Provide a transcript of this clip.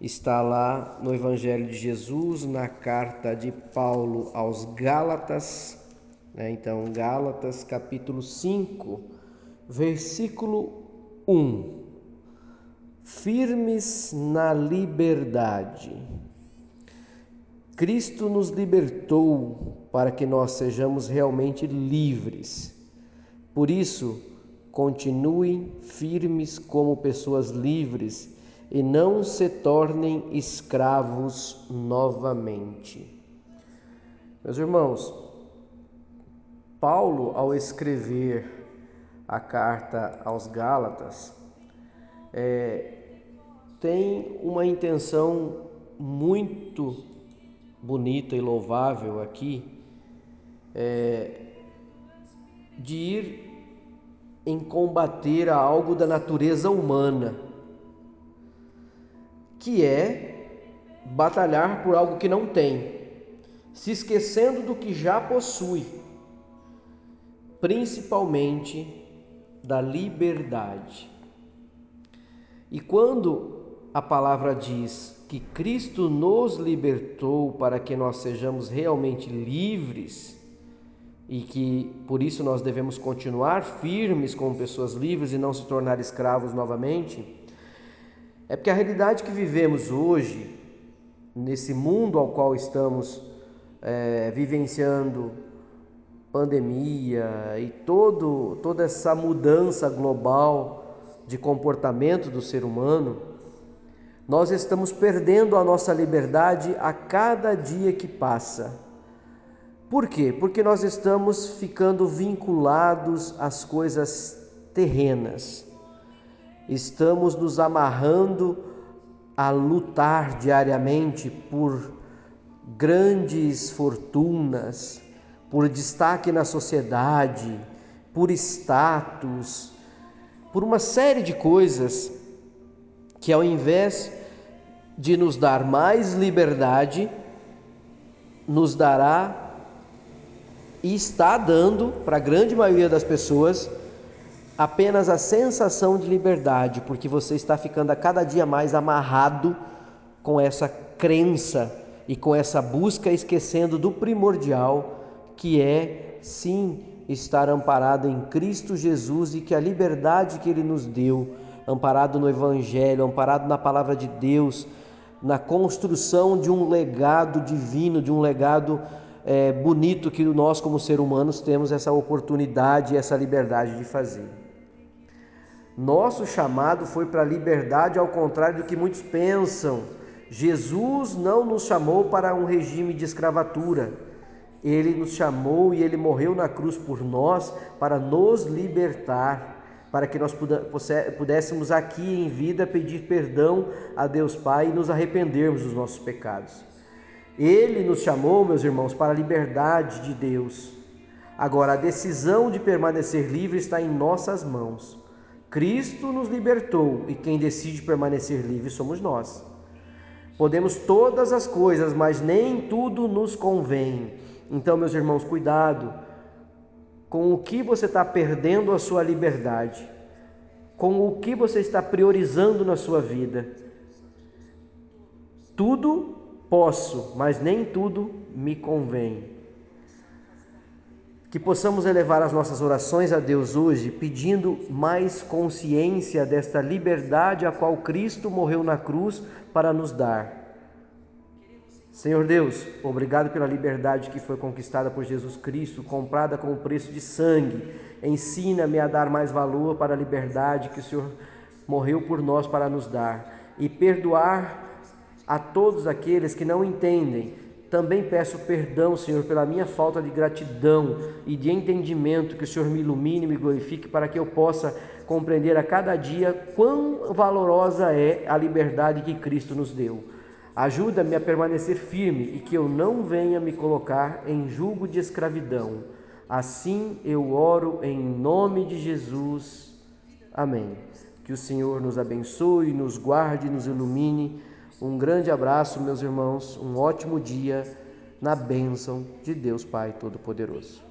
está lá no Evangelho de Jesus, na carta de Paulo aos Gálatas, né? então, Gálatas capítulo 5, versículo 1. Firmes na liberdade. Cristo nos libertou para que nós sejamos realmente livres. Por isso, continuem firmes como pessoas livres e não se tornem escravos novamente. Meus irmãos, Paulo, ao escrever a carta aos Gálatas, é, tem uma intenção muito bonita e louvável aqui é, de ir em combater algo da natureza humana que é batalhar por algo que não tem, se esquecendo do que já possui, principalmente da liberdade. E quando a palavra diz que Cristo nos libertou para que nós sejamos realmente livres, e que por isso nós devemos continuar firmes como pessoas livres e não se tornar escravos novamente, é porque a realidade que vivemos hoje, nesse mundo ao qual estamos é, vivenciando pandemia e todo, toda essa mudança global de comportamento do ser humano, nós estamos perdendo a nossa liberdade a cada dia que passa. Por quê? Porque nós estamos ficando vinculados às coisas terrenas estamos nos amarrando a lutar diariamente por grandes fortunas, por destaque na sociedade, por status, por uma série de coisas que, ao invés de nos dar mais liberdade, nos dará e está dando para a grande maioria das pessoas apenas a sensação de liberdade, porque você está ficando a cada dia mais amarrado com essa crença e com essa busca, esquecendo do primordial, que é sim estar amparado em Cristo Jesus e que a liberdade que Ele nos deu, amparado no Evangelho, amparado na palavra de Deus, na construção de um legado divino, de um legado é, bonito que nós, como seres humanos, temos essa oportunidade essa liberdade de fazer. Nosso chamado foi para a liberdade, ao contrário do que muitos pensam. Jesus não nos chamou para um regime de escravatura. Ele nos chamou e ele morreu na cruz por nós para nos libertar, para que nós pudéssemos aqui em vida pedir perdão a Deus Pai e nos arrependermos dos nossos pecados. Ele nos chamou, meus irmãos, para a liberdade de Deus. Agora, a decisão de permanecer livre está em nossas mãos. Cristo nos libertou e quem decide permanecer livre somos nós. Podemos todas as coisas, mas nem tudo nos convém. Então, meus irmãos, cuidado com o que você está perdendo a sua liberdade, com o que você está priorizando na sua vida. Tudo posso, mas nem tudo me convém. Que possamos elevar as nossas orações a Deus hoje, pedindo mais consciência desta liberdade a qual Cristo morreu na cruz para nos dar. Senhor Deus, obrigado pela liberdade que foi conquistada por Jesus Cristo, comprada com o preço de sangue. Ensina-me a dar mais valor para a liberdade que o Senhor morreu por nós para nos dar e perdoar a todos aqueles que não entendem. Também peço perdão, Senhor, pela minha falta de gratidão e de entendimento, que o Senhor me ilumine me glorifique para que eu possa compreender a cada dia quão valorosa é a liberdade que Cristo nos deu. Ajuda-me a permanecer firme e que eu não venha me colocar em julgo de escravidão. Assim eu oro em nome de Jesus. Amém. Que o Senhor nos abençoe, nos guarde, nos ilumine. Um grande abraço, meus irmãos. Um ótimo dia na bênção de Deus Pai Todo-Poderoso.